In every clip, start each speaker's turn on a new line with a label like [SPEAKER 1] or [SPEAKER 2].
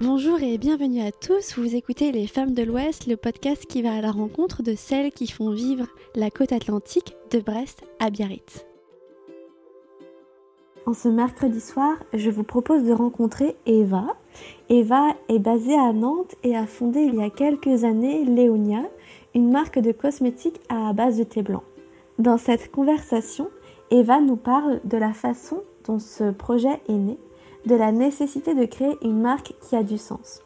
[SPEAKER 1] Bonjour et bienvenue à tous, vous écoutez Les Femmes de l'Ouest, le podcast qui va à la rencontre de celles qui font vivre la côte atlantique de Brest à Biarritz. En ce mercredi soir, je vous propose de rencontrer Eva. Eva est basée à Nantes et a fondé il y a quelques années Léonia, une marque de cosmétiques à base de thé blanc. Dans cette conversation, Eva nous parle de la façon dont ce projet est né de la nécessité de créer une marque qui a du sens.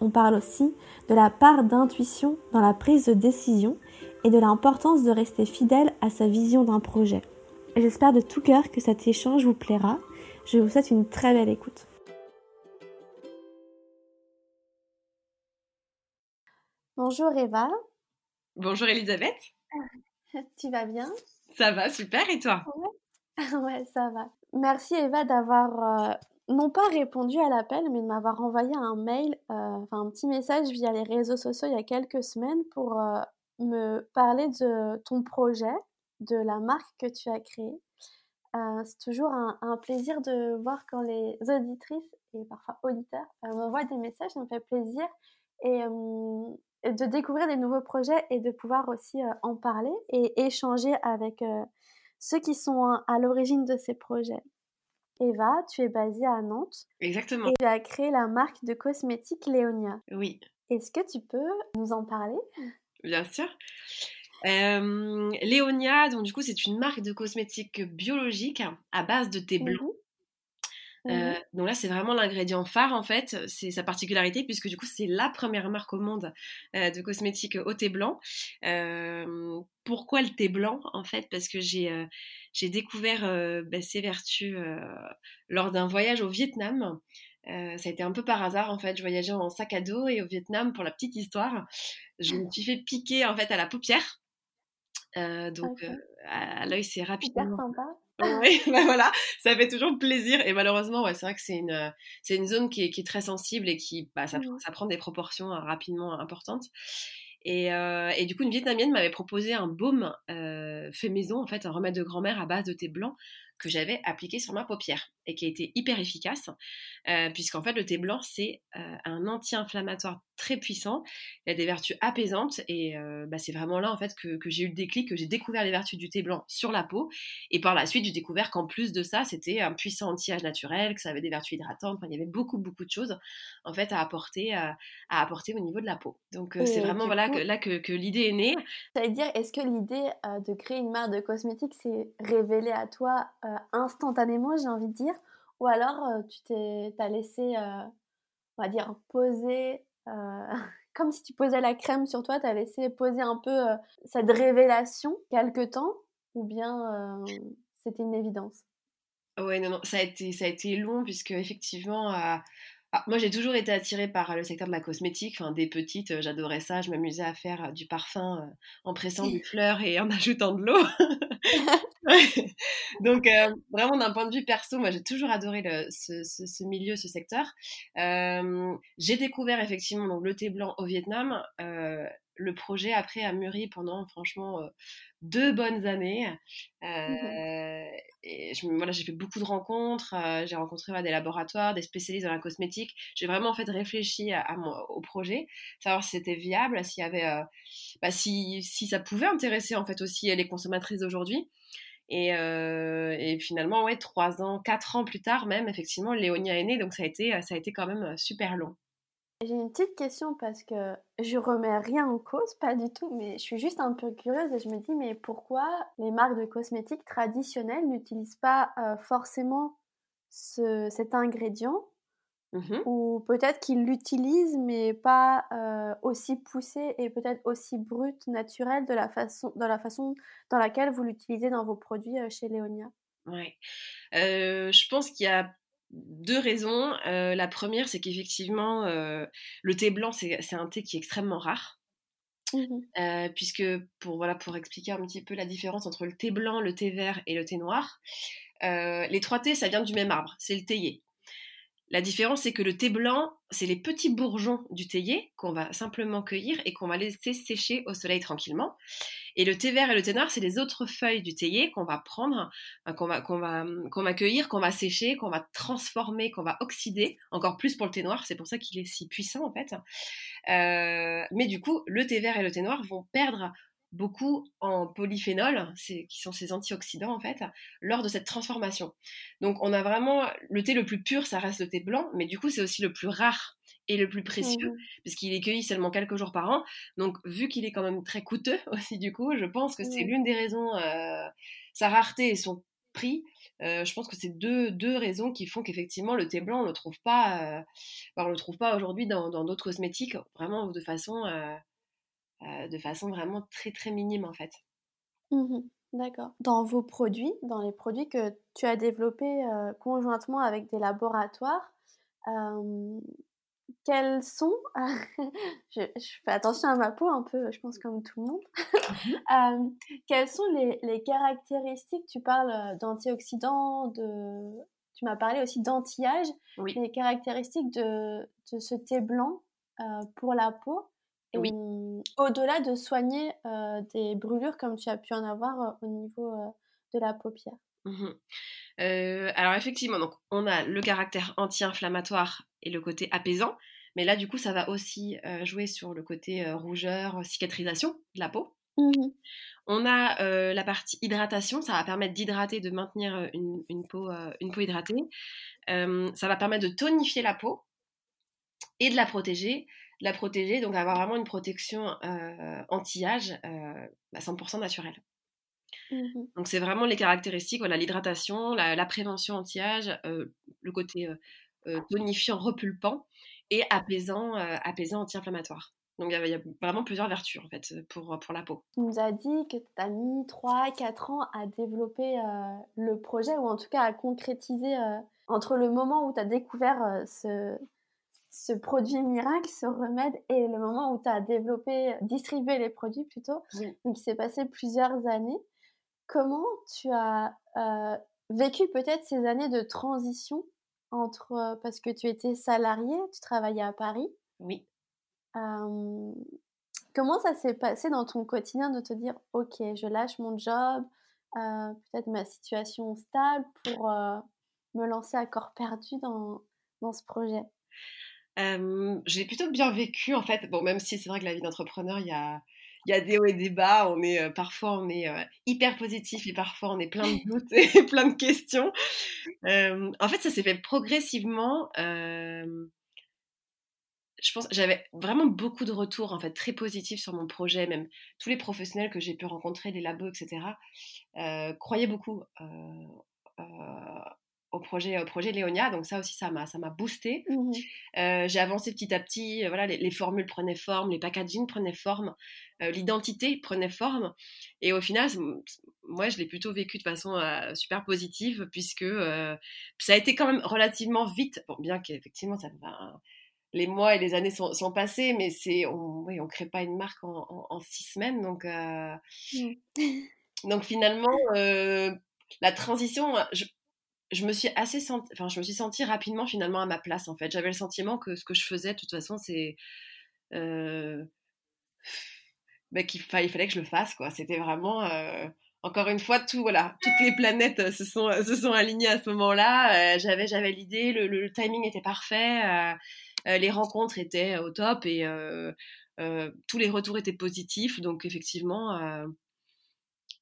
[SPEAKER 1] On parle aussi de la part d'intuition dans la prise de décision et de l'importance de rester fidèle à sa vision d'un projet. J'espère de tout cœur que cet échange vous plaira. Je vous souhaite une très belle écoute. Bonjour Eva.
[SPEAKER 2] Bonjour Elisabeth.
[SPEAKER 1] tu vas bien?
[SPEAKER 2] Ça va, super, et toi?
[SPEAKER 1] Ouais. ça va. Merci Eva d'avoir euh, non pas répondu à l'appel, mais de m'avoir envoyé un mail, euh, un petit message via les réseaux sociaux il y a quelques semaines pour euh, me parler de ton projet, de la marque que tu as créée. Euh, c'est toujours un, plaisir de voir quand les auditrices et parfois auditeurs m'envoient des messages, ça me fait plaisir. Et, de découvrir des nouveaux projets et de pouvoir aussi en parler et échanger avec ceux qui sont à l'origine de ces projets. Eva, tu es basée à Nantes.
[SPEAKER 2] Exactement.
[SPEAKER 1] Et tu as créé la marque de cosmétiques Léonia.
[SPEAKER 2] Oui.
[SPEAKER 1] Est-ce que tu peux nous en parler?
[SPEAKER 2] Bien sûr. Euh, Léonia, donc du coup, c'est une marque de cosmétiques biologiques à base de thé blanc. Euh, donc là, c'est vraiment l'ingrédient phare en fait, c'est sa particularité puisque du coup, c'est la première marque au monde euh, de cosmétiques au thé blanc. Euh, pourquoi le thé blanc en fait? Parce que j'ai j'ai découvert bah, ses vertus lors d'un voyage au Vietnam. ça a été un peu par hasard en fait. Je voyageais en sac à dos et au Vietnam, pour la petite histoire, je me suis fait piquer en fait à la paupière. donc à, l'œil, c'est rapidement.
[SPEAKER 1] sympa.
[SPEAKER 2] Oui, bah voilà, ça fait toujours plaisir. Et malheureusement, ouais, c'est vrai que c'est une, c'est une zone qui est, qui est, très sensible et qui, bah, ça, mmh. ça prend des proportions hein, rapidement importantes. Et, euh, et, du coup, une Vietnamienne m'avait proposé un baume euh, fait maison, en fait, un remède de grand-mère à base de thé blanc que j'avais appliqué sur ma paupière et qui a été hyper efficace, euh, puisqu'en fait, le thé blanc, c'est euh, un anti-inflammatoire très puissant. Il a des vertus apaisantes et euh, bah, c'est vraiment là en fait que, j'ai eu le déclic, que j'ai découvert les vertus du thé blanc sur la peau. Et par la suite, j'ai découvert qu'en plus de ça, c'était un puissant anti-âge naturel, que ça avait des vertus hydratantes. Enfin, il y avait beaucoup beaucoup de choses en fait à apporter à, apporter au niveau de la peau. Donc c'est vraiment voilà que, là que, l'idée est née.
[SPEAKER 1] à dire, est-ce que l'idée de créer une marque de cosmétiques s'est révélée à toi instantanément, j'ai envie de dire, ou alors tu t'es, t'as laissé, on va dire, poser euh, comme si tu posais la crème sur toi, tu as laissé poser un peu cette révélation quelque temps, ou bien c'était une évidence?
[SPEAKER 2] Ouais, non, non, ça a été, ça a été long, puisque effectivement, ah, moi, j'ai toujours été attirée par le secteur de la cosmétique. Enfin, des petites, j'adorais ça. Je m'amusais à faire du parfum en pressant des fleurs et en ajoutant de l'eau. Donc, euh, vraiment, d'un point de vue perso, moi, j'ai toujours adoré ce, milieu, ce secteur. Euh, j'ai découvert effectivement donc, le thé blanc au Vietnam. Euh, le projet, après, a mûri pendant, franchement, deux bonnes années. Mmh et je, voilà, j'ai fait beaucoup de rencontres. j'ai rencontré des laboratoires, des spécialistes dans la cosmétique. J'ai vraiment, en fait, réfléchi à, au projet, savoir si c'était viable, s'il y avait... Bah, si, si ça pouvait intéresser, en fait, aussi les consommatrices d'aujourd'hui. Euh, et, finalement, ouais, trois ans, quatre ans plus tard même, effectivement, Léonia est née, donc ça a été, ça a été quand même euh, super long.
[SPEAKER 1] J'ai une petite question parce que je remets rien en cause, pas du tout, mais je suis juste un peu curieuse et je me dis, mais pourquoi les marques de cosmétiques traditionnelles n'utilisent pas euh, forcément ce, cet ingrédient Mmh ou peut-être qu'il l'utilise mais pas euh, aussi poussé et peut-être aussi brut, naturel de la façon, dans la façon dans laquelle vous l'utilisez dans vos produits euh, chez Léonia?
[SPEAKER 2] Oui, euh, je pense qu'il y a deux raisons. la première, c'est qu'effectivement, le thé blanc, c'est un thé qui est extrêmement rare. Mmh puisque pour, voilà, pour expliquer un petit peu la différence entre le thé blanc, le thé vert et le thé noir, les trois thés, ça vient du même arbre, c'est le théier. La différence, c'est que le thé blanc, c'est les petits bourgeons du théier qu'on va simplement cueillir et qu'on va laisser sécher au soleil tranquillement. Et le thé vert et le thé noir, c'est les autres feuilles du théier qu'on va prendre, qu'on va, qu'on va, qu'on va cueillir, qu'on va sécher, qu'on va transformer, qu'on va oxyder, encore plus pour le thé noir, c'est pour ça qu'il est si puissant en fait. Euh, mais du coup, le thé vert et le thé noir vont perdre beaucoup en polyphénol, qui sont ces antioxydants en fait, lors de cette transformation. Donc on a vraiment le thé le plus pur, ça reste le thé blanc, mais du coup c'est aussi le plus rare et le plus précieux, mmh puisqu'il est cueilli seulement quelques jours par an. Donc vu qu'il est quand même très coûteux aussi du coup, je pense que c'est l'une des raisons, euh, sa rareté et son prix. Euh, je pense que c'est deux, deux raisons qui font qu'effectivement le thé blanc on le trouve pas, euh, on le trouve pas aujourd'hui dans d'autres cosmétiques, vraiment de façon de façon vraiment très très minime en fait.
[SPEAKER 1] Mmh D'accord. Dans vos produits, dans les produits que tu as développés euh, conjointement avec des laboratoires, quels sont, je, fais attention à ma peau un peu, je pense comme tout le monde, mmh quelles sont les, caractéristiques, tu parles euh, d'antioxydants, de... tu m'as parlé aussi d'anti-âge, les caractéristiques de, de, ce thé blanc pour la peau? Oui. Au-delà de soigner euh, des brûlures comme tu as pu en avoir euh, au niveau euh, de la paupière?
[SPEAKER 2] Mmh alors effectivement, donc on a le caractère anti-inflammatoire et le côté apaisant, mais là du coup ça va aussi jouer sur le côté rougeur, cicatrisation de la peau. Mmh on a la partie hydratation, ça va permettre d'hydrater, de maintenir une, une, peau, une peau hydratée. ça va permettre de tonifier la peau et de la protéger la protéger, donc avoir vraiment une protection euh, anti-âge euh, 100% bah, naturelle. Mmh donc c'est vraiment les caractéristiques, voilà, l'hydratation, la, prévention anti-âge, euh, le côté euh, tonifiant, repulpant et apaisant, apaisant anti-inflammatoire. Donc il y, a vraiment plusieurs vertus en fait pour, pour la peau.
[SPEAKER 1] Tu nous as dit que tu as mis 3-4 ans à développer le projet ou en tout cas à concrétiser entre le moment où tu as découvert ce, ce produit miracle, ce remède, et le moment où tu as développé, distribué les produits plutôt. Donc, il s'est passé plusieurs années. Comment tu as euh, vécu peut-être ces années de transition entre, euh, parce que tu étais salarié, tu travaillais à Paris?
[SPEAKER 2] Oui.
[SPEAKER 1] comment ça s'est passé dans ton quotidien de te dire, ok, je lâche mon job, euh, peut-être ma situation stable pour me lancer à corps perdu dans, dans ce projet?
[SPEAKER 2] Euh, j'ai plutôt bien vécu en fait. Bon, même si c'est vrai que la vie d'entrepreneur, il y a, des hauts et des bas. On est parfois on est hyper positif et parfois on est plein de doutes et plein de questions. en fait, ça s'est fait progressivement. je pense j'avais vraiment beaucoup de retours en fait très positifs sur mon projet. Même tous les professionnels que j'ai pu rencontrer, les labos, etc. croyaient beaucoup au projet, au projet Léonia. Donc ça aussi, ça m'a, ça m'a boosté. Mmh euh, j'ai avancé petit à petit. Euh, voilà, les, formules prenaient forme, les packaging prenaient forme, euh, l'identité prenait forme. Et au final, moi, je l'ai plutôt vécu de façon super positive puisque ça a été quand même relativement vite. Bon, bien qu'effectivement, ça les mois et les années sont, sont passés, mais c'est on, oui, on crée pas une marque en, en, six semaines, donc mmh. donc finalement la transition, je, je me suis assez senti, enfin, je me suis sentie rapidement finalement à ma place en fait. J'avais le sentiment que ce que je faisais, de toute façon, c'est euh, bah, qu'il fallait, que je le fasse quoi. C'était vraiment euh, encore une fois tout voilà, toutes les planètes euh, se sont se sont alignées à ce moment-là. j'avais j'avais l'idée, le, timing était parfait, les rencontres étaient au top et tous les retours étaient positifs. Donc effectivement,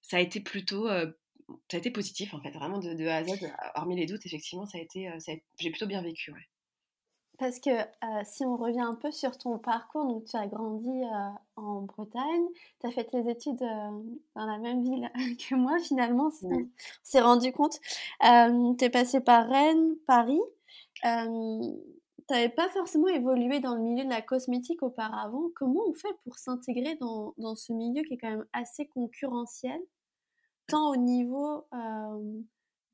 [SPEAKER 2] ça a été plutôt ça a été positif en fait, vraiment de, A à Z, hormis les doutes, effectivement, ça a été, euh, j'ai plutôt bien vécu. Ouais.
[SPEAKER 1] Parce que euh, si on revient un peu sur ton parcours, donc tu as grandi euh, en Bretagne, tu as fait tes études dans la même ville que moi finalement, on s'est rendu compte. tu es passé par Rennes, Paris. tu n'avais pas forcément évolué dans le milieu de la cosmétique auparavant. Comment on fait pour s'intégrer dans, dans, ce milieu qui est quand même assez concurrentiel? Tant au niveau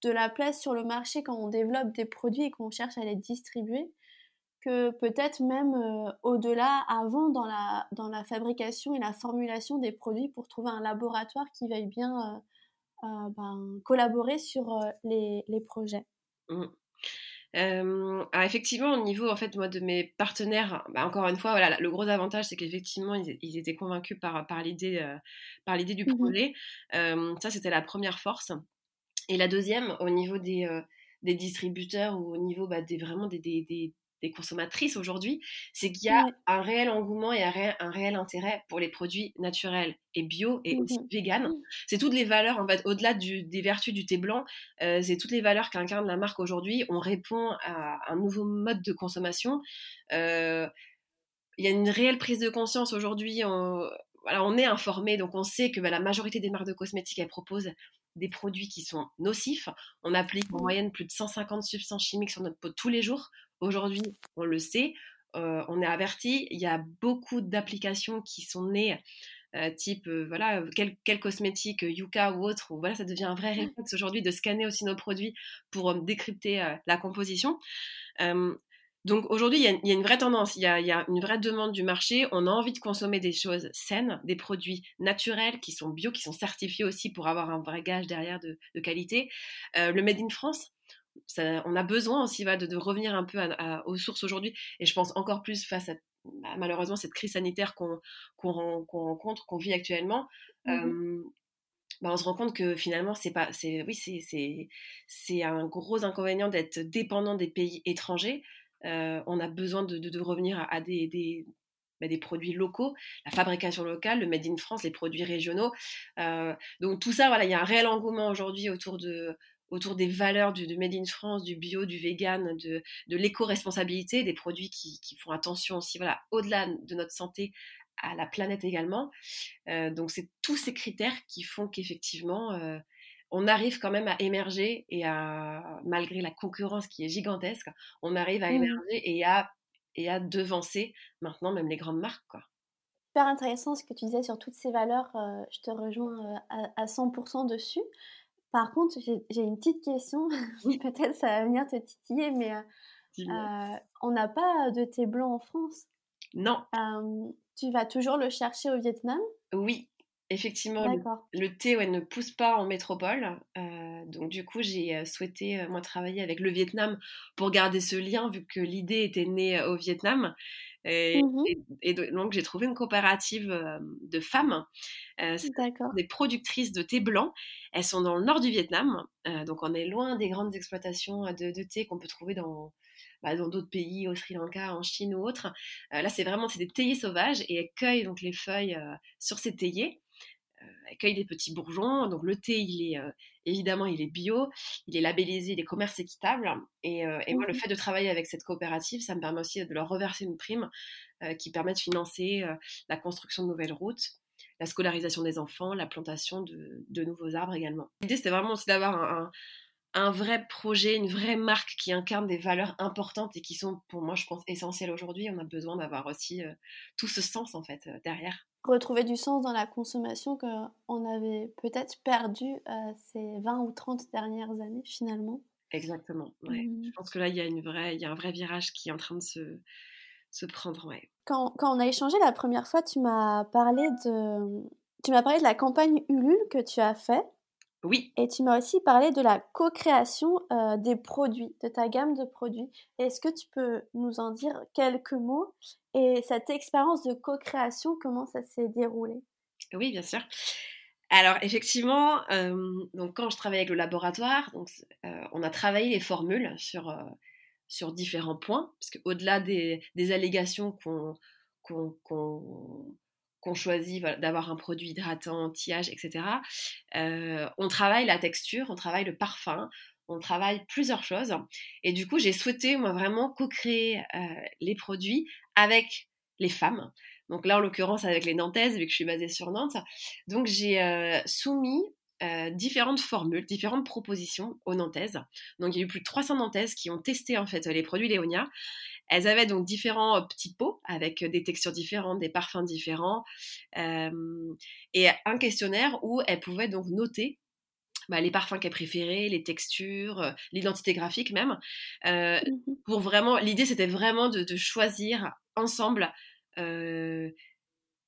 [SPEAKER 1] de la place sur le marché quand on développe des produits et qu'on cherche à les distribuer, que peut-être même au-delà, avant dans la, fabrication et la formulation des produits pour trouver un laboratoire qui veuille bien ben, collaborer sur les, les projets. Mmh.
[SPEAKER 2] Ah, effectivement, au niveau en fait moi de mes partenaires, bah, encore une fois, voilà, le gros avantage c'est qu'effectivement ils, étaient convaincus par, par l'idée par l'idée du mmh projet. ça c'était la première force. Et la deuxième, au niveau des, des distributeurs ou au niveau bah, des vraiment des, des, des consommatrices aujourd'hui, c'est qu'il y a un réel engouement et un réel, intérêt pour les produits naturels et bio et aussi mmh vegan. Mmh. C'est toutes les valeurs, en fait, au-delà des vertus du thé blanc, euh, c'est toutes les valeurs qu'incarne la marque aujourd'hui. On répond à un nouveau mode de consommation. Euh, il y a une réelle prise de conscience aujourd'hui. On, voilà, on est informé, donc on sait que bah, la majorité des marques de cosmétiques, elles proposent des produits qui sont nocifs. On applique en mmh. moyenne plus de 150 substances chimiques sur notre peau tous les jours. Aujourd'hui, on le sait, euh, on est averti. Il y a beaucoup d'applications qui sont nées, euh, type euh, voilà, quel, quel, cosmétique, Yuka ou autre. voilà, ça devient un vrai mmh. réflexe aujourd'hui de scanner aussi nos produits pour décrypter la composition. donc aujourd'hui, il y, a une vraie tendance, il y, a, une vraie demande du marché. On a envie de consommer des choses saines, des produits naturels qui sont bio, qui sont certifiés aussi pour avoir un vrai gage derrière de, de qualité. le Made in France, on a besoin aussi de, revenir un peu aux sources aujourd'hui. Et je pense encore plus face à bah, malheureusement cette crise sanitaire qu'on rencontre, qu'on vit actuellement. Mmh bah, on se rend compte que finalement, c'est pas, c'est, oui, c'est, un gros inconvénient d'être dépendant des pays étrangers. Euh, on a besoin de, revenir à, des, bah, des, produits locaux, la fabrication locale, le made in France, les produits régionaux. Euh, donc tout ça, voilà, il y a un réel engouement aujourd'hui autour de, autour des valeurs du, Made in France, du bio, du vegan, de, de l'éco-responsabilité, des produits qui, font attention aussi, voilà, au-delà de notre santé, à la planète également. Euh, donc c'est tous ces critères qui font qu'effectivement, euh, on arrive quand même à émerger et à, malgré la concurrence qui est gigantesque, on arrive à mmh. émerger et à, et à devancer maintenant même les grandes marques, quoi.
[SPEAKER 1] Super intéressant ce que tu disais sur toutes ces valeurs, euh, je te rejoins à, à 100% dessus. Par contre, j'ai une petite question. Peut-être ça va venir te titiller, mais euh, euh, on n'a pas de thé blanc en France.
[SPEAKER 2] Non.
[SPEAKER 1] tu vas toujours le chercher au Vietnam?
[SPEAKER 2] Oui, effectivement. Le, thé ne pousse pas en métropole. Euh, donc du coup, j'ai souhaité moi travailler avec le Vietnam pour garder ce lien, vu que l'idée était née au Vietnam. Mmh et, donc, j'ai trouvé une coopérative de femmes, euh, des productrices de thé blanc. Elles sont dans le nord du Vietnam, donc on est loin des grandes exploitations de, thé qu'on peut trouver dans bah, dans d'autres pays, au Sri Lanka, en Chine ou autre. là, c'est vraiment c'est des théiers sauvages et elles cueillent donc les feuilles sur ces théiers. Elles cueillent des petits bourgeons. Donc le thé, il est Évidemment, il est bio, il est labellisé, il est commerce équitable. Et, euh, moi, le mmh fait de travailler avec cette coopérative, ça me permet aussi de leur reverser une prime euh, qui permet de financer euh, la construction de nouvelles routes, la scolarisation des enfants, la plantation de, nouveaux arbres également. L'idée, c'était vraiment aussi d'avoir un, un, vrai projet, une vraie marque qui incarne des valeurs importantes et qui sont, pour moi, je pense, essentielles aujourd'hui. On a besoin d'avoir aussi tout ce sens, en fait, derrière
[SPEAKER 1] retrouver du sens dans la consommation qu'on avait peut-être perdu euh, ces 20 ou 30 dernières années finalement.
[SPEAKER 2] Exactement. Ouais. Mmh. Je pense que là, il y, a une vraie, il y a un vrai virage qui est en train de se, se prendre. Ouais.
[SPEAKER 1] Quand, quand, on a échangé la première fois, tu m'as parlé de, tu m'as parlé de la campagne Ulule que tu as fait.
[SPEAKER 2] Oui.
[SPEAKER 1] Et tu m'as aussi parlé de la co-création euh, des produits, de ta gamme de produits. Est-ce que tu peux nous en dire quelques mots Et cette expérience de co-création, comment ça s'est déroulé?
[SPEAKER 2] Oui, bien sûr. Alors effectivement, euh, donc quand je travaillais avec le laboratoire, donc, euh, on a travaillé les formules sur, sur différents points, parce qu'au-delà des, des allégations qu'on qu'on choisit d'avoir un produit hydratant, anti-âge, etc. Euh, on travaille la texture, on travaille le parfum, on travaille plusieurs choses. Et du coup, j'ai souhaité, moi, vraiment co-créer euh, les produits avec les femmes. Donc là, en l'occurrence, avec les Nantaises, vu que je suis basée sur Nantes. Donc j'ai euh, soumis différentes formules, différentes propositions aux Nantaises. Donc il y a eu plus de 300 Nantaises qui ont testé en fait les produits Léonia elles avaient donc différents euh, petits pots avec euh, des textures différentes, des parfums différents, euh, et un questionnaire où elles pouvaient donc noter bah, les parfums qu'elles préféraient, les textures, l'identité graphique même. Mmh pour vraiment, l'idée c'était vraiment de, choisir ensemble ben,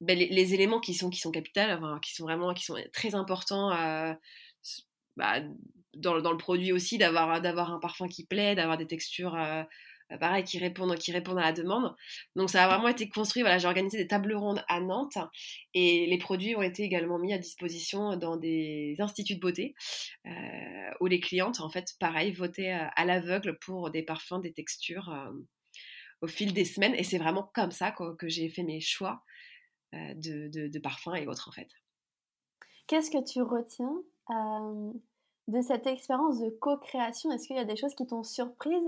[SPEAKER 2] les, éléments qui sont qui sont capitales, qui sont vraiment qui sont très importants bah, dans, dans, le produit aussi, d'avoir, d'avoir un parfum qui plaît, d'avoir des textures euh, pareil, qui répondent, qui répondent à la demande. Donc ça a vraiment été construit. Voilà, j'ai organisé des tables rondes à Nantes et les produits ont été également mis à disposition dans des instituts de beauté euh, où les clientes, en fait, pareil, votaient euh, à l'aveugle pour des parfums, des textures au fil des semaines. Et c'est vraiment comme ça que j'ai fait mes choix de, de, parfums et autres, en fait.
[SPEAKER 1] Qu'est-ce que tu retiens de cette expérience de co-création? Est-ce qu'il y a des choses qui t'ont surprise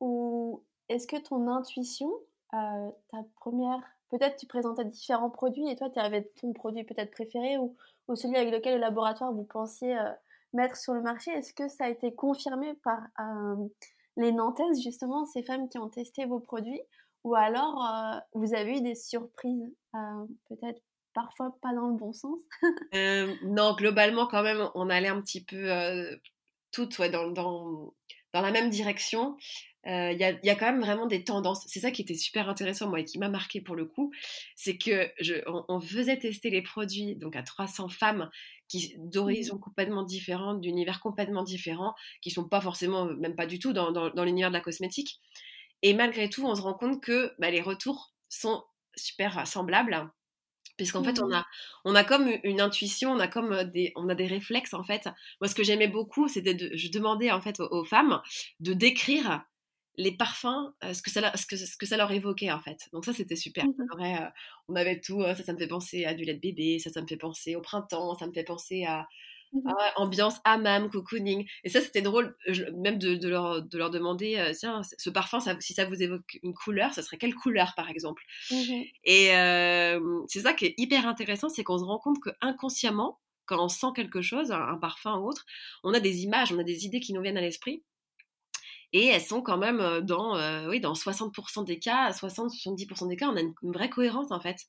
[SPEAKER 1] ou est-ce que ton intuition, euh, ta première, peut-être tu présentais différents produits et toi tu avais ton produit peut-être préféré ou, celui avec lequel le laboratoire vous pensiez euh, mettre sur le marché, est-ce que ça a été confirmé par euh, les Nantaises justement, ces femmes qui ont testé vos produits? Ou alors vous avez eu des surprises, peut-être parfois pas dans le bon sens?
[SPEAKER 2] Non, globalement quand même on allait un petit peu toutes ouais, dans, dans, dans la même direction il euh, y, a, y, a, quand même vraiment des tendances. C'est ça qui était super intéressant, moi, et qui m'a marqué pour le coup. C'est que je, on, faisait tester les produits donc à 300 femmes qui d'horizons mmh. complètement différents, d'univers complètement différents, qui sont pas forcément, même pas du tout dans, dans, dans l'univers de la cosmétique. Et malgré tout, on se rend compte que bah, les retours sont super semblables puisqu'en fait on mmh. a on a comme une intuition, on a comme des on a des réflexes en fait. Moi ce que j'aimais beaucoup, c'était de je demandais en fait aux femmes de décrire les parfums, euh, ce, que ça, ce, que, ce que ça leur évoquait en fait. Donc ça c'était super. Mmh euh, on avait tout, euh, ça ça me fait penser à du lait de bébé, ça ça me fait penser au printemps, ça me fait penser à, mmh ambiance hammam, cocooning. Et ça c'était drôle même de, leur, de leur demander, tiens, ce parfum, si ça vous évoque une couleur, ça serait quelle couleur par exemple? Mmh Et c'est ça qui est hyper intéressant, c'est qu'on se rend compte que inconsciemment, quand on sent quelque chose, un parfum ou autre, on a des images, on a des idées qui nous viennent à l'esprit et elles sont quand même dans, oui, dans 60% des cas, 60-70% des cas, on a une, vraie cohérence en fait.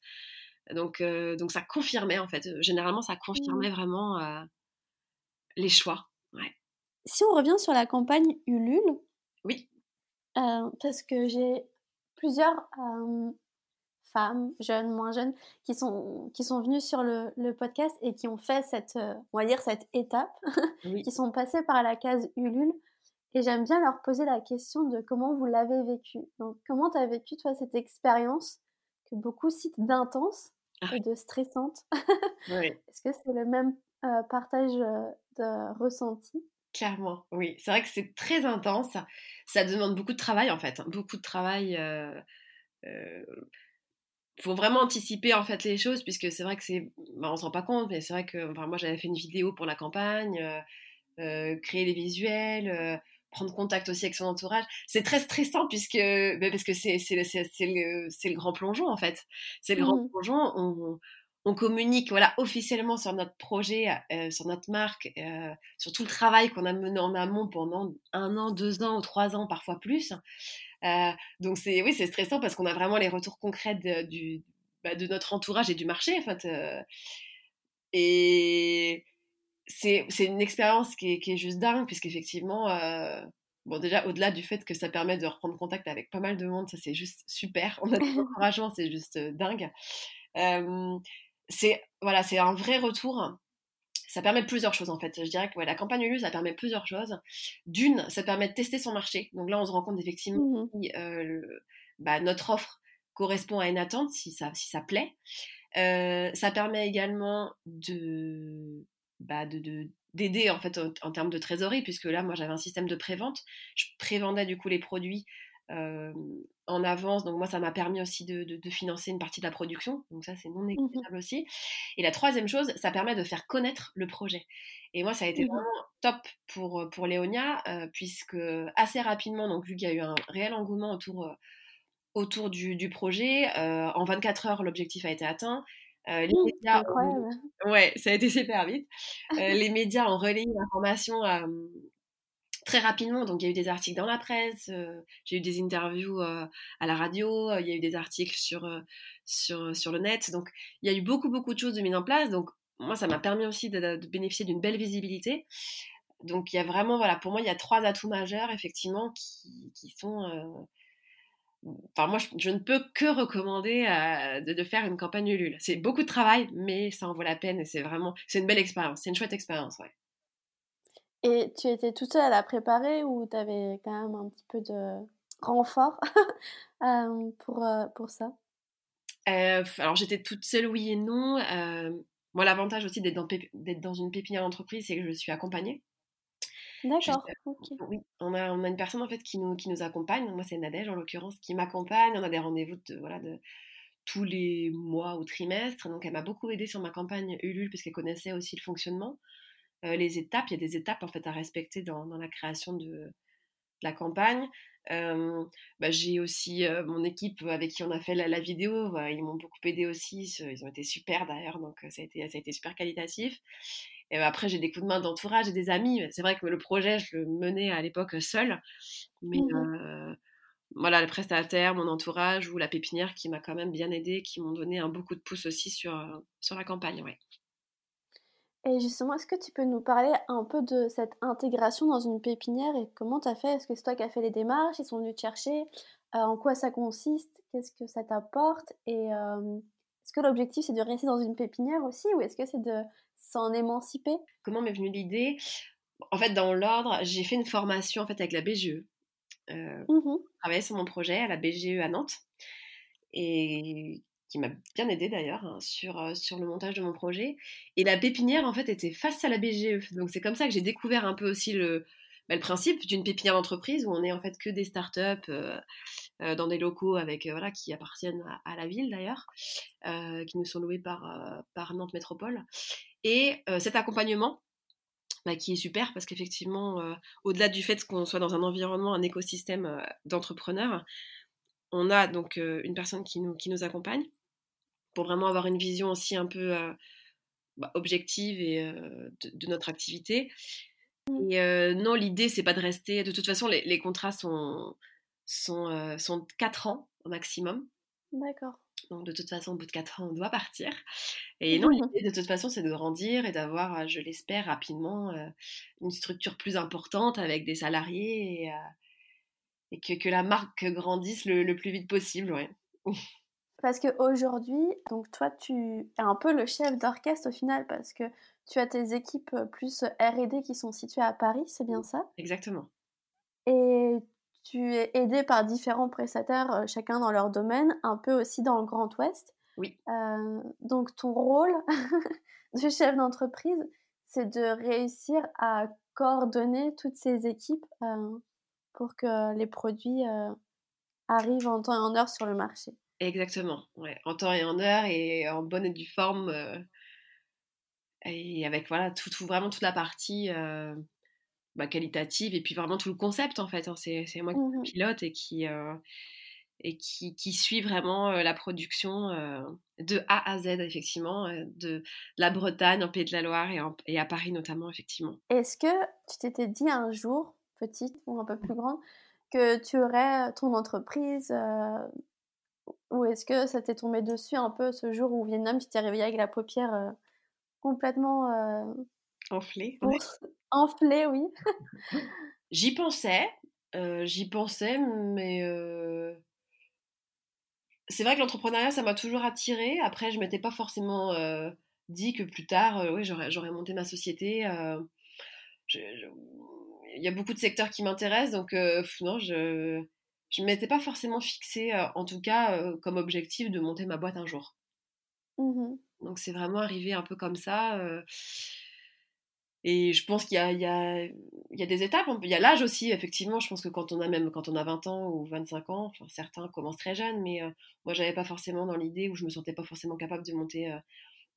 [SPEAKER 2] Donc, donc ça confirmait en fait, généralement ça confirmait mmh. vraiment les choix. Ouais.
[SPEAKER 1] Si on revient sur la campagne Ulule,
[SPEAKER 2] oui.
[SPEAKER 1] parce que j'ai plusieurs femmes, jeunes, moins jeunes, qui sont, qui sont venues sur le, le podcast et qui ont fait cette, on va dire, cette étape, qui sont passées par la case Ulule. Et j'aime bien leur poser la question de comment vous l'avez vécu. Donc, comment tu as vécu, toi, cette expérience que beaucoup citent d'intense ah et de stressante? Oui. Est-ce que c'est le même euh, partage euh, ressenti
[SPEAKER 2] Clairement, oui. C'est vrai que c'est très intense. Ça demande beaucoup de travail, en fait. Hein. Beaucoup de travail. Euh, faut vraiment anticiper en fait les choses puisque c'est vrai que c'est bah, on se rend pas compte mais c'est vrai que enfin, moi j'avais fait une vidéo pour la campagne créer les visuels prendre contact aussi avec son entourage. C'est très stressant puisque bah, parce que c'est c'est le, le grand plongeon en fait. C'est le grand mmh. plongeon. On, on, communique voilà officiellement sur notre projet, euh, sur notre marque, euh, sur tout le travail qu'on a mené en amont pendant un an, deux ans ou trois ans, parfois plus. Euh, donc c'est oui c'est stressant parce qu'on a vraiment les retours concrets de, bah, de notre entourage et du marché en fait. et c'est une expérience qui est, juste dingue, puisqu'effectivement, bon, déjà, au-delà du fait que ça permet de reprendre contact avec pas mal de monde, ça c'est juste super. On a des encouragements, c'est juste dingue. C'est voilà, c'est un vrai retour. Ça permet plusieurs choses en fait. Je dirais que ouais, la campagne Ulu, ça permet plusieurs choses. D'une, ça permet de tester son marché. Donc là, on se rend compte effectivement mmh si bah, notre offre correspond à une attente, si ça, si ça plaît. ça permet également de bah, de, d'aider en fait en, termes de trésorerie puisque là moi j'avais un système de prévente je prévendais du coup les produits en avance. Donc moi ça m'a permis aussi de, de, financer une partie de la production. Donc ça c'est non mmh négligeable aussi. Et la troisième chose ça permet de faire connaître le projet. Et moi ça a été mmh vraiment top pour pour Léonia puisque assez rapidement donc vu qu'il y a eu un réel engouement autour autour du, du projet en 24 heures l'objectif a été atteint. Euh, les médias incroyable. Ouais, ça a été super vite. Euh, les médias ont relayé l'information très rapidement. Donc, il y a eu des articles dans la presse, euh, j'ai eu des interviews à la radio, il y a eu des articles sur, sur, le net. Donc, il y a eu beaucoup, beaucoup de choses de mises en place. Donc, moi, ça m'a permis aussi de, de bénéficier d'une belle visibilité. Donc, il y a vraiment, voilà, pour moi, il y a trois atouts majeurs, effectivement, qui, qui sont Enfin, moi, je, ne peux que recommander euh, de, faire une campagne Ulule. C'est beaucoup de travail, mais ça en vaut la peine et c'est vraiment, c'est une belle expérience. C'est une chouette expérience, ouais.
[SPEAKER 1] Et tu étais toute seule à la préparer ou tu avais quand même un petit peu de renfort pour, pour ça?
[SPEAKER 2] Alors j'étais toute seule, oui et non. moi, l'avantage aussi d'être dans, dans, une pépinière d'entreprise, c'est que je suis accompagnée.
[SPEAKER 1] D'accord.
[SPEAKER 2] Oui, on a, on a une personne en fait qui nous, qui nous accompagne. Moi, c'est Nadège en l'occurrence qui m'accompagne. On a des rendez-vous de, voilà, de, tous les mois ou trimestres. Donc, elle m'a beaucoup aidé sur ma campagne Ulule parce qu'elle connaissait aussi le fonctionnement. Euh, les étapes, il y a des étapes en fait à respecter dans, dans la création de, la campagne. Euh, bah, j'ai aussi euh, mon équipe avec qui on a fait la, vidéo, ils m'ont beaucoup aidé aussi, ils ont été super d'ailleurs, donc ça a, été, ça a été super qualitatif. Et après, j'ai des coups de main d'entourage et des amis. C'est vrai que le projet, je le menais à l'époque seul, mais mmh voilà, le prestataire, mon entourage ou la pépinière qui m'a quand même bien aidé, qui m'ont donné un beaucoup de pouce aussi sur, sur la campagne. Ouais.
[SPEAKER 1] Et justement, est-ce que tu peux nous parler un peu de cette intégration dans une pépinière et comment tu as fait? Est-ce que c'est toi qui as fait les démarches? Ils sont venus te chercher? Euh, En quoi ça consiste? Qu'est-ce que ça t'apporte? Et est-ce que l'objectif c'est de rester dans une pépinière aussi ou est-ce que c'est de s'en émanciper?
[SPEAKER 2] Comment m'est venue l'idée? En fait, dans l'ordre, j'ai fait une formation en fait avec la BGE. Euh, mmh travaillé sur mon projet à la BGE à Nantes. Et qui m'a bien aidé d'ailleurs hein, sur, euh, sur le montage de mon projet. Et la pépinière, en fait, était face à la BGE. Donc c'est comme ça que j'ai découvert un peu aussi le, bah, le principe d'une pépinière d'entreprise où on est en fait que des startups euh, euh, dans des locaux avec, voilà, qui appartiennent à, la ville d'ailleurs, qui nous sont loués par, par Nantes Métropole. Et cet accompagnement, bah, qui est super parce qu'effectivement, au-delà du fait qu'on soit dans un environnement, un écosystème d'entrepreneurs, on a donc une personne qui nous, qui nous accompagne pour vraiment avoir une vision aussi un peu euh, bah, objective et, euh, de, notre activité. Mmh. Et euh, non, l'idée, c'est pas de rester. De toute façon, les, contrats sont, sont, sont 4 ans au maximum.
[SPEAKER 1] D'accord.
[SPEAKER 2] Donc, de toute façon, au bout de 4 ans, on doit partir. Et non, l'idée, de toute façon, c'est de grandir et d'avoir, je l'espère, rapidement une structure plus importante avec des salariés et, et que, que, la marque grandisse le, le plus vite possible. Ouais.
[SPEAKER 1] Parce qu'aujourd'hui, donc toi, tu es un peu le chef d'orchestre au final, parce que tu as tes équipes euh, plus RD qui sont situées à Paris, c'est bien ça?
[SPEAKER 2] Exactement.
[SPEAKER 1] Et tu es aidé par différents prestataires, euh, chacun dans leur domaine, un peu aussi dans le Grand Ouest.
[SPEAKER 2] Oui.
[SPEAKER 1] Euh, donc ton rôle de chef d'entreprise, c'est de réussir à coordonner toutes ces équipes pour que les produits arrivent en temps et en heure sur le marché.
[SPEAKER 2] Exactement, ouais. en temps et en heure et en bonne et due forme. Euh, et avec voilà, tout, vraiment toute la partie euh, bah, qualitative et puis vraiment tout le concept en fait. Hein. c'est, moi qui mmh pilote et qui, euh, et qui, qui, suit vraiment la production de A à Z effectivement, de, la Bretagne, en Pays de la Loire et, et à Paris notamment effectivement.
[SPEAKER 1] Est-ce que tu t'étais dit un jour, petite ou un peu plus grande, que tu aurais ton entreprise ou est-ce que ça t'est tombé dessus un peu ce jour où au Vietnam, tu t'es réveillée avec la paupière euh, complètement euh,
[SPEAKER 2] enflée
[SPEAKER 1] Enflée, oui.
[SPEAKER 2] j'y pensais, euh, j'y pensais, mais c'est vrai que l'entrepreneuriat, ça m'a toujours attiré. Après, je m'étais pas forcément dit que plus tard, oui, j'aurais monté ma société. Il y a beaucoup de secteurs qui m'intéressent, donc non, je je ne m'étais pas forcément fixé, euh, en tout cas, euh, comme objectif de monter ma boîte un jour.
[SPEAKER 1] Mmh
[SPEAKER 2] Donc c'est vraiment arrivé un peu comme ça. Euh, et je pense qu'il y a, y, a, y a, des étapes. Il y a l'âge aussi, effectivement. Je pense que quand on a même quand on a 20 ans ou 25 ans, enfin, certains commencent très jeunes, mais moi, j'avais pas forcément dans l'idée ou je me sentais pas forcément capable de monter,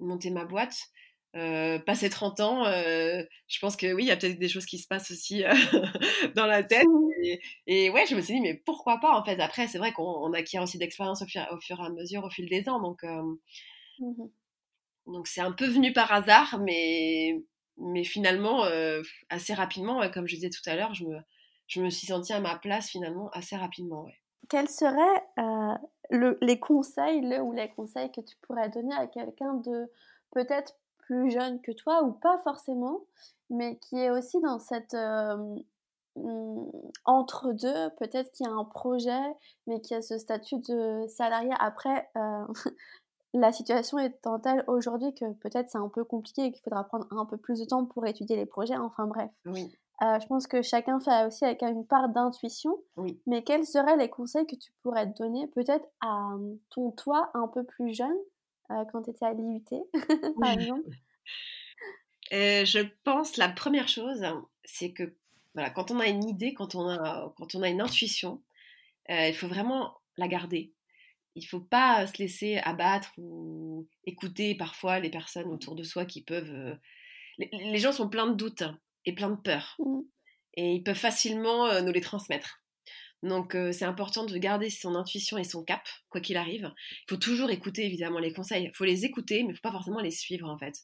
[SPEAKER 2] monter ma boîte. Euh, passé 30 ans, euh, je pense que oui, il y a peut-être des choses qui se passent aussi euh, dans la tête. Et, ouais, je me suis dit, mais pourquoi pas en fait Après, c'est vrai qu'on acquiert aussi d'expérience au, au, fur et à mesure, au fil des ans. Donc, mmh donc c'est un peu venu par hasard, mais, mais finalement, assez rapidement, comme je disais tout à l'heure, je me, je me suis sentie à ma place finalement assez rapidement. Ouais.
[SPEAKER 1] Quels seraient le, les conseils, le ou les conseils que tu pourrais donner à quelqu'un de peut-être plus jeune que toi ou pas forcément, mais qui est aussi dans cette mmh, entre-deux, peut-être qu'il y a un projet, mais qui a ce statut de salarié. Après, la situation étant telle aujourd'hui que peut-être c'est un peu compliqué et qu'il faudra prendre un peu plus de temps pour étudier les projets, enfin bref.
[SPEAKER 2] Oui.
[SPEAKER 1] Euh, je pense que chacun fait aussi avec une part d'intuition.
[SPEAKER 2] Oui.
[SPEAKER 1] Mais quels seraient les conseils que tu pourrais te donner peut-être à ton toi un peu plus jeune, euh, quand tu étais à l'IUT, par exemple?
[SPEAKER 2] Euh, Je pense la première chose, c'est que voilà, quand on a une idée, quand on a, quand on a une intuition, il faut vraiment la garder il faut pas se laisser abattre ou écouter parfois les personnes autour de soi qui peuvent. Euh, les, gens sont pleins de doutes et pleins de peurs. Mmh. Et ils peuvent facilement euh, nous les transmettre. Donc euh, c'est important de garder son intuition et son cap, quoi qu'il arrive. Il faut toujours écouter évidemment les conseils. Il faut les écouter, mais il ne faut pas forcément les suivre en fait.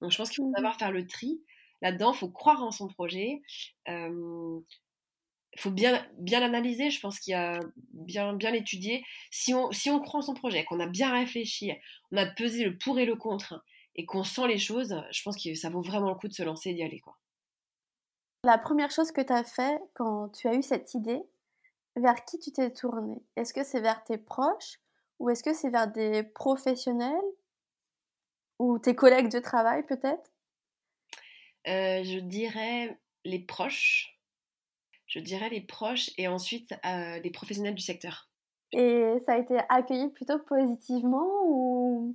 [SPEAKER 2] Donc je pense qu'il faut mmh savoir faire le tri. Là-dedans, faut croire en son projet faut bien, bien l'analyser, je pense qu'il y a bien, bien l'étudier. Si on, croit en son projet, qu'on a bien réfléchi, on a pesé le pour et le contre, et qu'on sent les choses, je pense que ça vaut vraiment le coup de se lancer et d'y aller.
[SPEAKER 1] La première chose que tu as fait quand tu as eu cette idée, vers qui tu t'es tourné Est-ce que c'est vers tes proches ou est-ce que c'est vers des professionnels ou tes collègues de travail peut-être?
[SPEAKER 2] Euh, Je dirais les proches je dirais les proches et ensuite euh, les professionnels du secteur.
[SPEAKER 1] Et ça a été accueilli plutôt positivement ou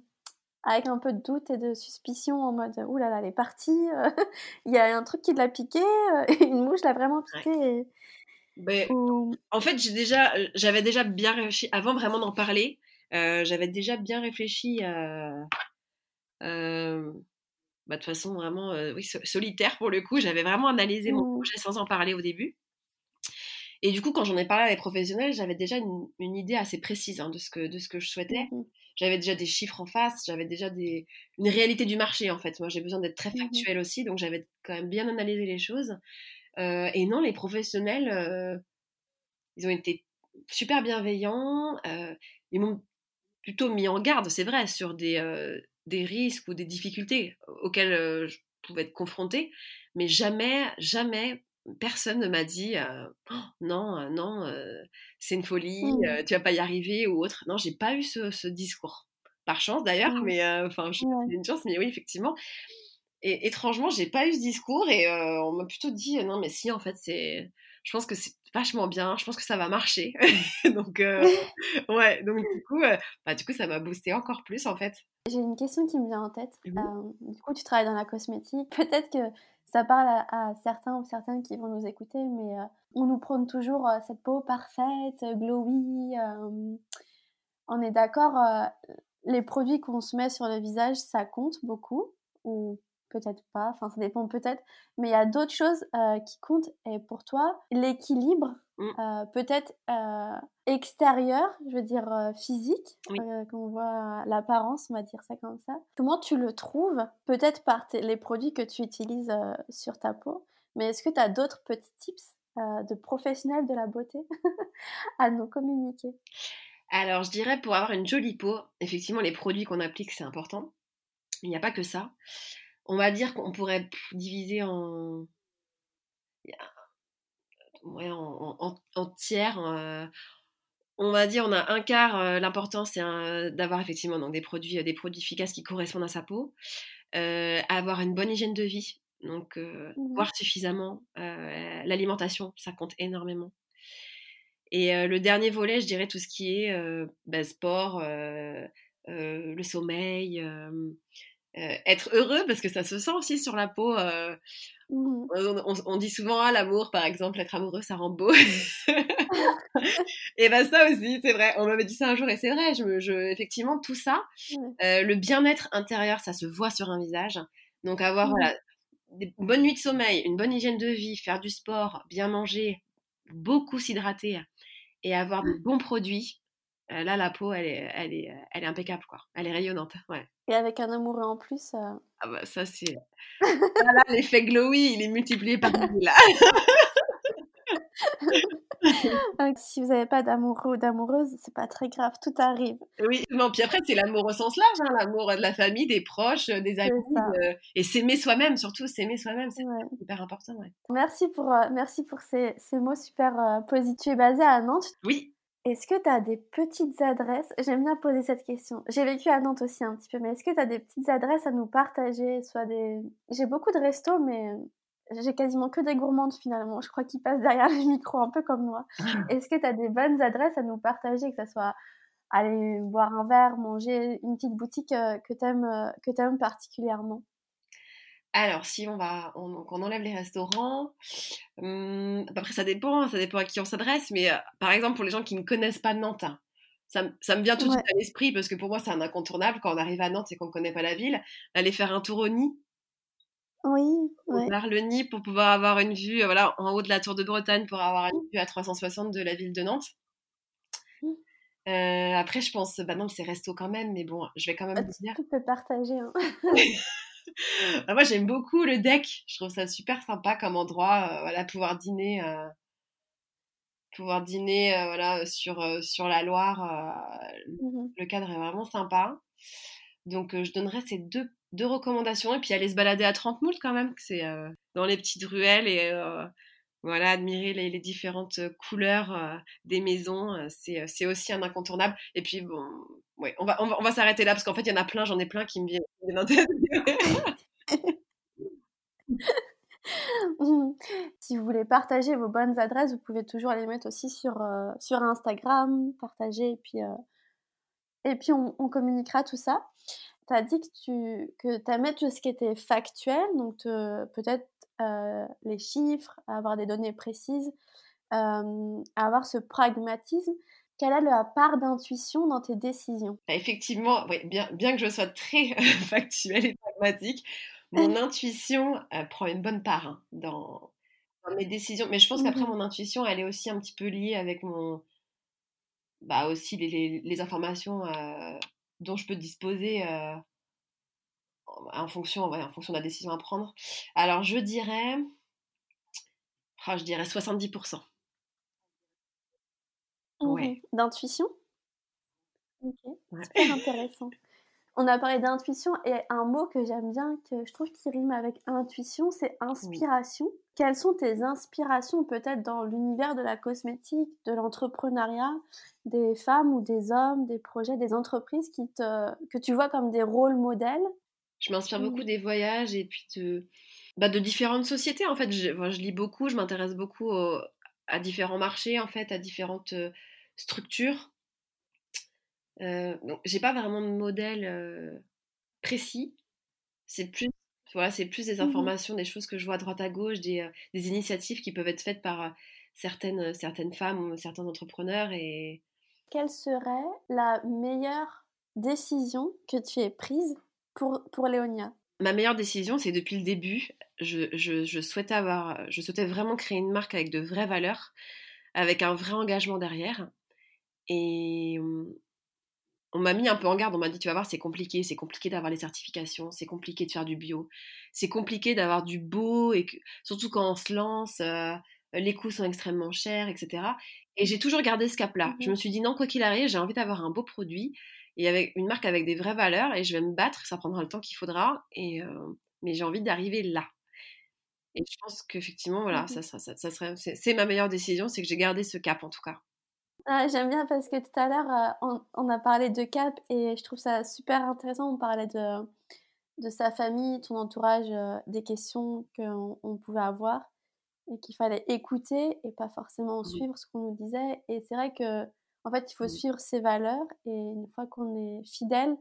[SPEAKER 1] avec un peu de doute et de suspicion en mode ouh là là, elle est partie, euh, il y a un truc qui l'a piqué, euh, une mouche l'a vraiment piqué.
[SPEAKER 2] En fait, j'ai déjà, j'avais déjà bien réfléchi avant vraiment d'en parler. j'avais déjà bien réfléchi bah, de façon vraiment oui, solitaire pour le coup. J'avais vraiment analysé mon mmh. projet sans en parler au début. Et du coup, quand j'en ai parlé à les professionnels, j'avais déjà une, idée assez précise hein, de, ce que, de ce que je souhaitais. Mmh j'avais déjà des chiffres en face, j'avais déjà des, une réalité du marché en fait. Moi, j'ai besoin d'être très mmh factuel aussi, donc j'avais quand même bien analysé les choses. Euh, et non, les professionnels, euh, ils ont été super bienveillants. Ils m'ont plutôt mis en garde, c'est vrai, sur des, des risques ou des difficultés auxquelles je pouvais être confrontée, mais jamais, jamais personne ne m'a dit «Oh, non, non, c'est une folie, mmh. tu vas pas y arriver ou autre. Non, j'ai pas eu ce, discours. Par chance d'ailleurs, mmh. mais enfin, j'ai une chance, mais oui, effectivement. Et étrangement, j'ai pas eu ce discours et on m'a plutôt dit non, mais si, en fait, c'est. Je pense que c'est vachement bien, je pense que ça va marcher. donc, ouais, donc du coup, bah, du coup, ça m'a boosté encore plus en fait.
[SPEAKER 1] J'ai une question qui me vient en tête. du coup, tu travailles dans la cosmétique. Peut-être que ça parle à, certains ou certaines qui vont nous écouter, mais euh, on nous prône toujours euh, cette peau parfaite, glowy. Euh, on est d'accord, les produits qu'on se met sur le visage, ça compte beaucoup, ou peut-être pas, enfin ça dépend peut-être, mais il y a d'autres choses qui comptent. Et pour toi, l'équilibre Mmh. Euh, peut-être euh, extérieur, je veux dire euh, physique, quand on voit l'apparence, on va dire ça comme ça. Comment tu le trouves Peut-être par les produits que tu utilises sur ta peau, mais est-ce que tu as d'autres petits tips de professionnels de la beauté à nous communiquer?
[SPEAKER 2] Alors, je dirais pour avoir une jolie peau, effectivement, les produits qu'on applique, c'est important. Il n'y a pas que ça. On va dire qu'on pourrait diviser en ouais, en, en, tiers. Euh, on va dire, on a un quart. Euh, l'important, c'est d'avoir effectivement donc, des, produits, des produits efficaces qui correspondent à sa peau. Euh, avoir une bonne hygiène de vie, donc mmh boire suffisamment. L'alimentation, ça compte énormément. Et le dernier volet, je dirais tout ce qui est bah, sport, le sommeil, être heureux, parce que ça se sent aussi sur la peau. Mmh on, dit souvent à «Ah, l'amour, par exemple, être amoureux, ça rend beau. et ben ça aussi, c'est vrai. On m'avait dit ça un jour et c'est vrai. Je, effectivement, tout ça, euh, le bien-être intérieur, ça se voit sur un visage. Donc avoir mmh voilà, des bonnes nuits de sommeil, une bonne hygiène de vie, faire du sport, bien manger, beaucoup s'hydrater et avoir de bons produits. Euh, là, la peau, elle est, elle est, elle est impeccable, quoi. Elle est rayonnante, ouais.
[SPEAKER 1] Et avec un amoureux en plus. Euh,
[SPEAKER 2] ah bah ça c'est. voilà, l'effet glowy, il est multiplié par là.
[SPEAKER 1] si vous n'avez pas d'amoureux ou d'amoureuse, c'est pas très grave, tout arrive.
[SPEAKER 2] Oui, non, puis après, c'est l'amour au sens large, hein, l'amour de la famille, des proches, euh, des amis, et s'aimer soi-même, surtout s'aimer soi-même, c'est hyper important. Ouais.
[SPEAKER 1] Merci pour, euh, merci pour ces, ces mots super positifs. Tu es basée à Nantes
[SPEAKER 2] Oui.
[SPEAKER 1] Est-ce que tu as des petites adresses? J'aime bien poser cette question. J'ai vécu à Nantes aussi un petit peu, mais est-ce que tu as des petites adresses à nous partager? Soit des j'ai beaucoup de restos, mais j'ai quasiment que des gourmandes finalement. Je crois qu'ils passent derrière les micros un peu comme moi. Est-ce que tu as des bonnes adresses à nous partager, que ça soit aller boire un verre, manger, une petite boutique, euh, que tu aimes, euh, que tu aimes particulièrement?
[SPEAKER 2] Alors, si on va, on, enlève les restaurants, hum, après ça dépend, ça dépend à qui on s'adresse, mais euh, par exemple pour les gens qui ne connaissent pas Nantes, hein, ça, ça, me vient tout de suite à l'esprit parce que pour moi c'est un incontournable quand on arrive à Nantes et qu'on ne connaît pas la ville, aller faire un tour au Nid.
[SPEAKER 1] Oui,
[SPEAKER 2] Vers le Nid pour pouvoir avoir une vue, euh, voilà, en haut de la Tour de Bretagne pour avoir une vue à 360 de la ville de Nantes. Mmh. Euh, après, je pense, bah non, c'est resto quand même, mais bon, je vais quand même
[SPEAKER 1] bah, dire. Tu peux partager. Hein.
[SPEAKER 2] Bah, moi, j'aime beaucoup le deck. Je trouve ça super sympa comme endroit. Euh, voilà, pouvoir dîner, euh, pouvoir dîner, euh, voilà, sur sur la Loire. Mmh le cadre est vraiment sympa. Donc, je donnerais ces deux deux recommandations et puis aller se balader à 30 moules quand même. C'est dans les petites ruelles et voilà, admirer les, différentes couleurs des maisons, c'est aussi un incontournable. Et puis, bon, ouais, on va, on va, on va s'arrêter là parce qu'en fait, il y en a plein, j'en ai plein qui me viennent
[SPEAKER 1] si vous voulez partager vos bonnes adresses, vous pouvez toujours les mettre aussi sur, sur Instagram, partager, et puis, et puis on, on, communiquera tout ça. Tu as dit que tu que aimais tout ce qui était factuel, donc peut-être euh, les chiffres, avoir des données précises, euh, avoir ce pragmatisme. Quelle est la part d'intuition dans tes décisions?
[SPEAKER 2] Bah, Effectivement, bien, bien que je sois très factuelle et pragmatique, mon intuition prend une bonne part hein, dans, mes décisions. Mais je pense qu'après, mmh mon intuition, elle est aussi un petit peu liée avec mon. Bah, aussi les, les, informations euh, dont je peux disposer en fonction, en fonction de la décision à prendre. Alors, je dirais, oh, je dirais 70%.
[SPEAKER 1] Ouais. D'intuition? Ok, super intéressant. On a parlé d'intuition et un mot que j'aime bien, que je trouve qui rime avec intuition, c'est inspiration. Quelles sont tes inspirations peut-être dans l'univers de la cosmétique, de l'entrepreneuriat, des femmes ou des hommes, des projets, des entreprises qui te, que tu vois comme des rôles modèles?
[SPEAKER 2] Je m'inspire beaucoup mmh. des voyages et puis de, bah, de différentes sociétés. En fait, je, je lis beaucoup, je m'intéresse beaucoup à différents marchés, en fait, à différentes euh, structures. Euh, donc, j'ai pas vraiment de modèle euh, précis. C'est plus, voilà, c'est plus des mmh informations, des choses que je vois à droite à gauche, des, euh, des initiatives qui peuvent être faites par certaines, certaines femmes ou certains entrepreneurs. Et...
[SPEAKER 1] Quelle serait la meilleure décision que tu aies prise? Pour, pour Léonia
[SPEAKER 2] Ma meilleure décision, c'est depuis le début, je, je, souhaitais avoir, je souhaitais vraiment créer une marque avec de vraies valeurs, avec un vrai engagement derrière. Et on m'a mis un peu en garde, on m'a dit tu vas voir c'est compliqué, c'est compliqué d'avoir les certifications, c'est compliqué de faire du bio, c'est compliqué d'avoir du beau, et surtout quand on se lance, euh, les coûts sont extrêmement chers, etc. Et j'ai toujours gardé ce cap-là. Je mmh me suis dit non, quoi qu'il arrive, j'ai envie d'avoir un beau produit, et avec une marque avec des vraies valeurs et je vais me battre, ça prendra le temps qu'il faudra, et, euh, mais j'ai envie d'arriver là. Et je pense qu'effectivement, voilà, mmh ça, ça, ça, serait, c'est, ma meilleure décision, c'est que j'ai gardé ce cap en tout cas.
[SPEAKER 1] Ah, j'aime bien parce que tout à l'heure, euh, on, a parlé de cap et je trouve ça super intéressant. On parlait de, de sa famille, ton entourage, euh, des questions qu'on on pouvait avoir et qu'il fallait écouter et pas forcément mmh suivre ce qu'on nous disait. Et c'est vrai que en fait, il faut suivre ses valeurs et une fois qu'on est fidèle,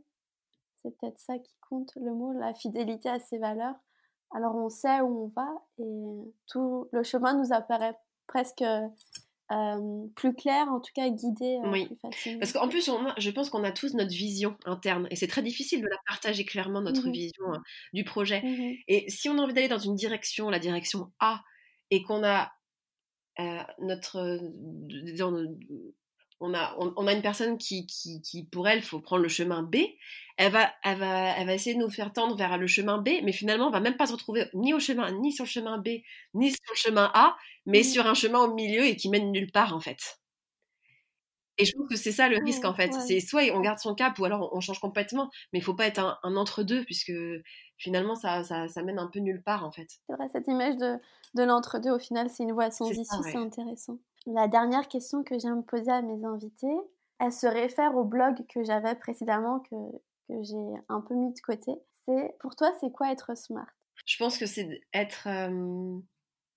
[SPEAKER 1] c'est peut-être ça qui compte le mot, la fidélité à ses valeurs. Alors on sait où on va et tout le chemin nous apparaît presque euh, plus clair, en tout cas guidé euh, oui. plus facilement.
[SPEAKER 2] Parce qu'en plus, on je pense qu'on a tous notre vision interne et c'est très difficile de la partager clairement, notre mmh vision hein, du projet. Mmh et si on a envie d'aller dans une direction, la direction A, et qu'on a notre, on a, on, a une personne qui, qui, pour elle, faut prendre le chemin B. Elle va, elle, va, elle va essayer de nous faire tendre vers le chemin B, mais finalement, on va même pas se retrouver ni au chemin, ni sur le chemin B, ni sur le chemin A, mais mmh. sur un chemin au milieu et qui mène nulle part, en fait. Et je pense que c'est ça le risque en fait. C'est soit on garde son cap ou alors on change complètement, mais il faut pas être un, entre-deux puisque finalement ça, ça, ça, mène un peu nulle part en fait.
[SPEAKER 1] C'est vrai, cette image de, de l'entre-deux au final c'est une voie sans issue, c'est intéressant. La dernière question que j'aime poser à mes invités, elle se réfère au blog que j'avais précédemment que, que j'ai un peu mis de côté. C'est pour toi c'est quoi être smart?
[SPEAKER 2] Je pense que c'est être euh,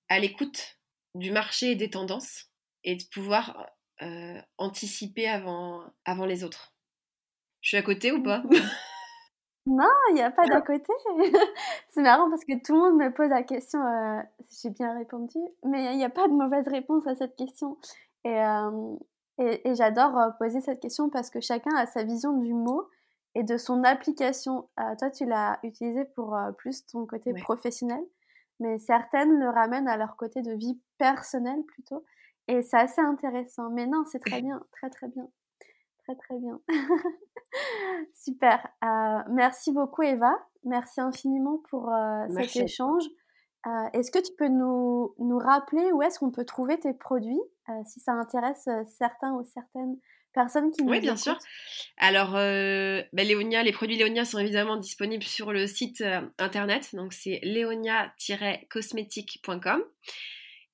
[SPEAKER 2] à l'écoute du marché et des tendances et de pouvoir euh, anticiper avant, avant les autres. Je suis à côté ou pas?
[SPEAKER 1] Non, il n'y a pas d'à côté. c'est marrant parce que tout le monde me pose la question, euh, j'ai bien répondu, mais il n'y a pas de mauvaise réponse à cette question. Et, euh, et, j'adore poser cette question parce que chacun a sa vision du mot et de son application. toi, tu l'as utilisé pour plus ton côté professionnel, mais certaines le ramènent à leur côté de vie personnelle plutôt. Et c'est assez intéressant. Mais non, c'est très bien, très très bien. Très très bien. Super. Euh, merci beaucoup Eva. Merci infiniment pour euh, cet échange. Euh, est-ce que tu peux nous, nous rappeler où est-ce qu'on peut trouver tes produits? Si ça intéresse certains ou certaines personnes qui nous
[SPEAKER 2] Oui, bien sûr. Alors, bah, Léonia, les produits Léonia sont évidemment disponibles sur le site internet. Donc, c'est léonia-cosmétique.com.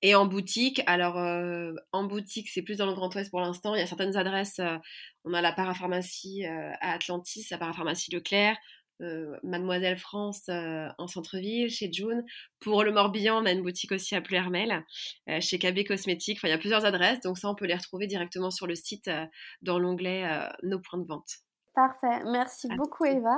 [SPEAKER 2] Et en boutique, alors euh, en boutique, c'est plus dans le Grand Ouest pour l'instant. Il y a certaines adresses. Euh, on a la parapharmacie euh, à Atlantis, la parapharmacie Leclerc, Mademoiselle France en centre-ville, chez June. Pour le Morbihan, on a une boutique aussi à Pluhermel, chez KB Cosmétiques. Enfin, il y a plusieurs adresses, donc ça, on peut les retrouver directement sur le site dans l'onglet Nos points de vente.
[SPEAKER 1] Parfait. Merci beaucoup, Eva.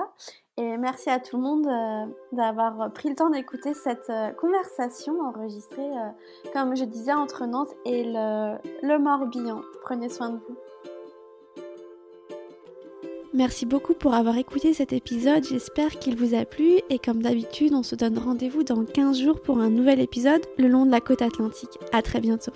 [SPEAKER 1] Et merci à tout le monde euh, d'avoir pris le temps d'écouter cette euh, conversation enregistrée, euh, comme je disais, entre Nantes et le, le Morbihan. Prenez soin de vous. Merci beaucoup pour avoir écouté cet épisode, j'espère qu'il vous a plu et comme d'habitude on se donne rendez-vous dans 15 jours pour un nouvel épisode le long de la côte atlantique. A très bientôt.